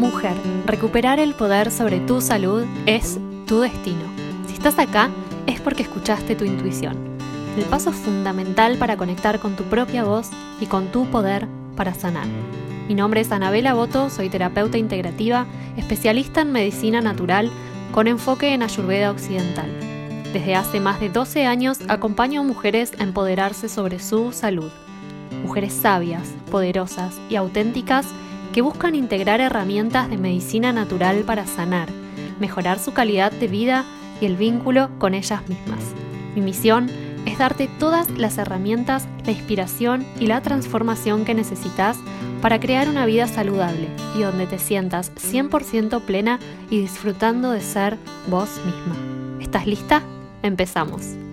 Mujer, recuperar el poder sobre tu salud es tu destino. Si estás acá es porque escuchaste tu intuición. El paso fundamental para conectar con tu propia voz y con tu poder para sanar. Mi nombre es Anabela Boto, soy terapeuta integrativa, especialista en medicina natural con enfoque en Ayurveda occidental. Desde hace más de 12 años acompaño a mujeres a empoderarse sobre su salud. Mujeres sabias, poderosas y auténticas que buscan integrar herramientas de medicina natural para sanar, mejorar su calidad de vida y el vínculo con ellas mismas. Mi misión es darte todas las herramientas, la inspiración y la transformación que necesitas para crear una vida saludable y donde te sientas 100% plena y disfrutando de ser vos misma. ¿Estás lista? Empezamos.